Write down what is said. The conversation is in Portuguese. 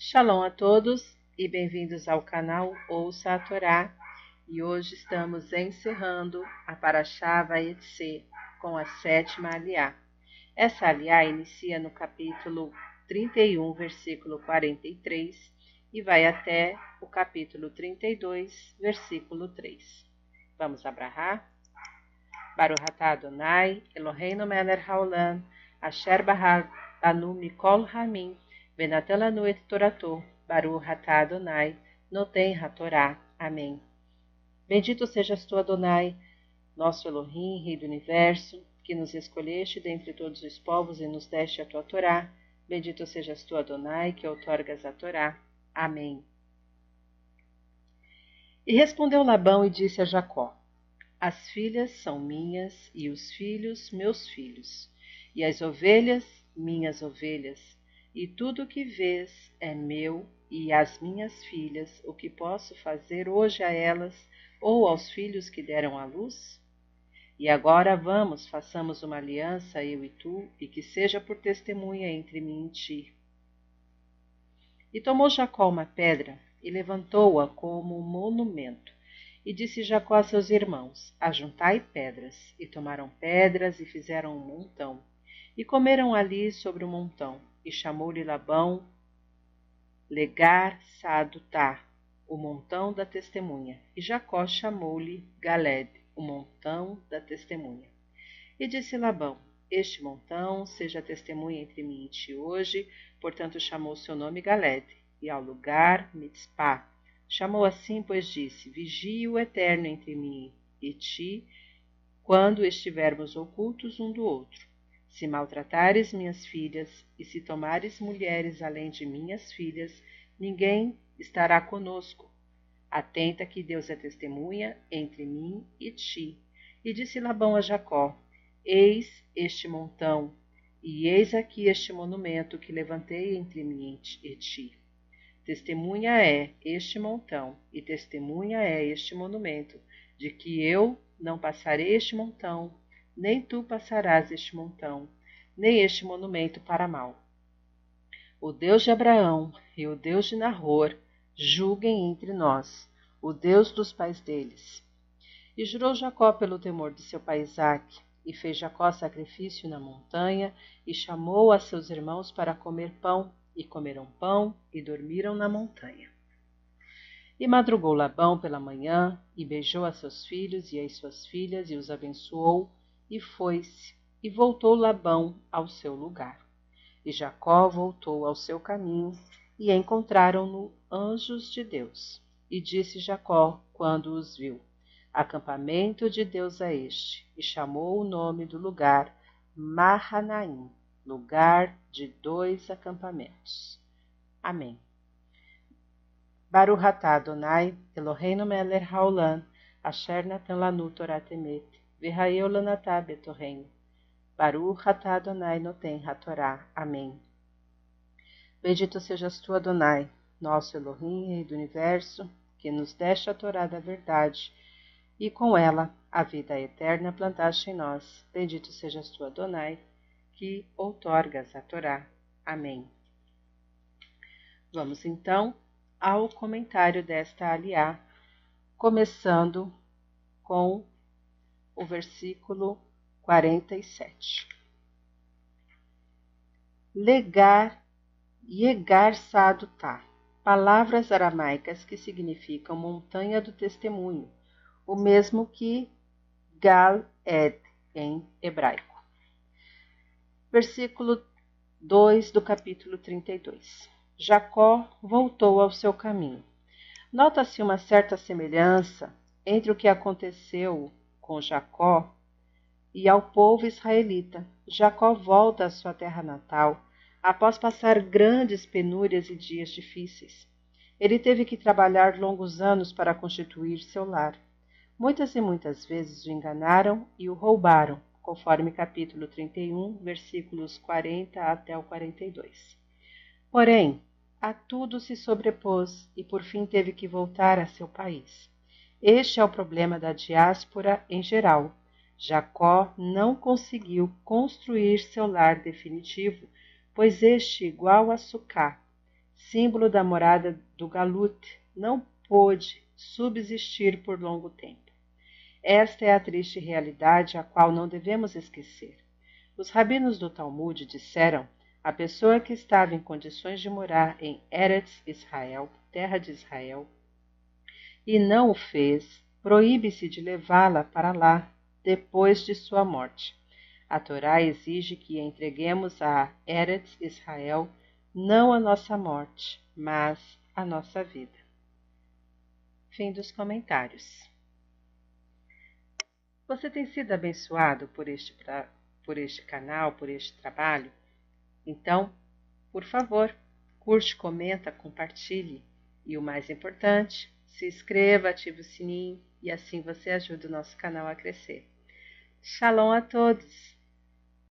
Shalom a todos e bem-vindos ao canal Ouça a Torá. E hoje estamos encerrando a Parashá Vayetse com a sétima aliá. Essa aliá inicia no capítulo 31, versículo 43 e vai até o capítulo 32, versículo 3. Vamos abrahar? Baruch atah Adonai, Eloheinu melech haolam, asher bahar anu mikol hamim, venatan lanu et torato, Baruch atah Adonai, noten hatorá. Amém. Bendito sejas tu, Adonai, nosso Elohim, Rei do Universo, que nos escolheste dentre todos os povos e nos deste a tua Torá. Bendito sejas tu, Adonai, que outorgas a Torá. Amém. E respondeu Labão e disse a Jacó: as filhas são minhas e os filhos meus filhos, e as ovelhas minhas ovelhas, e tudo o que vês é meu e as minhas filhas, o que posso fazer hoje a elas ou aos filhos que deram à luz? E agora vamos, façamos uma aliança, eu e tu, e que seja por testemunha entre mim e ti. E tomou Jacó uma pedra e levantou-a como monumento e disse Jacó a seus irmãos: Ajuntai pedras. E tomaram pedras e fizeram um montão. E comeram ali sobre o montão. E chamou-lhe Labão Legar Sadutá, o montão da testemunha. E Jacó chamou-lhe Galed, o montão da testemunha. E disse Labão: Este montão seja testemunha entre mim e ti hoje. Portanto, chamou seu nome Galed, e ao lugar Mitzpah Chamou assim, pois disse: Vigie o eterno entre mim e ti, quando estivermos ocultos um do outro. Se maltratares minhas filhas, e se tomares mulheres além de minhas filhas, ninguém estará conosco. Atenta que Deus é testemunha entre mim e ti. E disse Labão a Jacó: Eis este montão, e eis aqui este monumento que levantei entre mim e ti. Testemunha é este montão, e testemunha é este monumento, de que eu não passarei este montão, nem tu passarás este montão, nem este monumento para mal. O Deus de Abraão e o Deus de Nahor julguem entre nós, o Deus dos pais deles. E jurou Jacó pelo temor de seu pai Isaque, e fez Jacó sacrifício na montanha, e chamou a seus irmãos para comer pão, e comeram pão e dormiram na montanha. E madrugou Labão pela manhã, e beijou a seus filhos e as suas filhas, e os abençoou, e foi-se, e voltou Labão ao seu lugar. E Jacó voltou ao seu caminho, e encontraram-no anjos de Deus. E disse Jacó, quando os viu: Acampamento de Deus é este, e chamou o nome do lugar Mahanaim, lugar de dois acampamentos. Amém. Baruch Adonai, Eloheinu haolam, asher natan lanu v'hayeu lanatah betorreino. Baruch atah Adonai noten hatorá. Amém. Bendito sejas tu, Adonai, nosso Elohim, Rei do Universo, que nos deste a Torá da verdade, e com ela a vida eterna plantaste em nós. Bendito sejas tu, Adonai, que outorgas a Torá. Amém. Vamos então ao comentário desta aliá, começando com o versículo 47. Legar, Yegar Sadutá, palavras aramaicas que significam montanha do testemunho, o mesmo que Gal Ed em hebraico versículo 2 do capítulo 32. Jacó voltou ao seu caminho. Nota-se uma certa semelhança entre o que aconteceu com Jacó e ao povo israelita. Jacó volta à sua terra natal após passar grandes penúrias e dias difíceis. Ele teve que trabalhar longos anos para constituir seu lar. Muitas e muitas vezes o enganaram e o roubaram, conforme capítulo 31, versículos 40 até o 42. Porém, a tudo se sobrepôs e por fim teve que voltar a seu país. Este é o problema da diáspora em geral. Jacó não conseguiu construir seu lar definitivo, pois este, igual a Sucá, símbolo da morada do Galut, não pôde subsistir por longo tempo. Esta é a triste realidade a qual não devemos esquecer. Os rabinos do Talmud disseram a pessoa que estava em condições de morar em Eretz Israel, terra de Israel, e não o fez, proíbe-se de levá-la para lá depois de sua morte. A Torá exige que entreguemos a Eretz Israel não a nossa morte, mas a nossa vida. Fim dos comentários. Você tem sido abençoado por este, por este canal, por este trabalho? Então, por favor, curte, comenta, compartilhe e o mais importante, se inscreva, ative o sininho e assim você ajuda o nosso canal a crescer. Shalom a todos!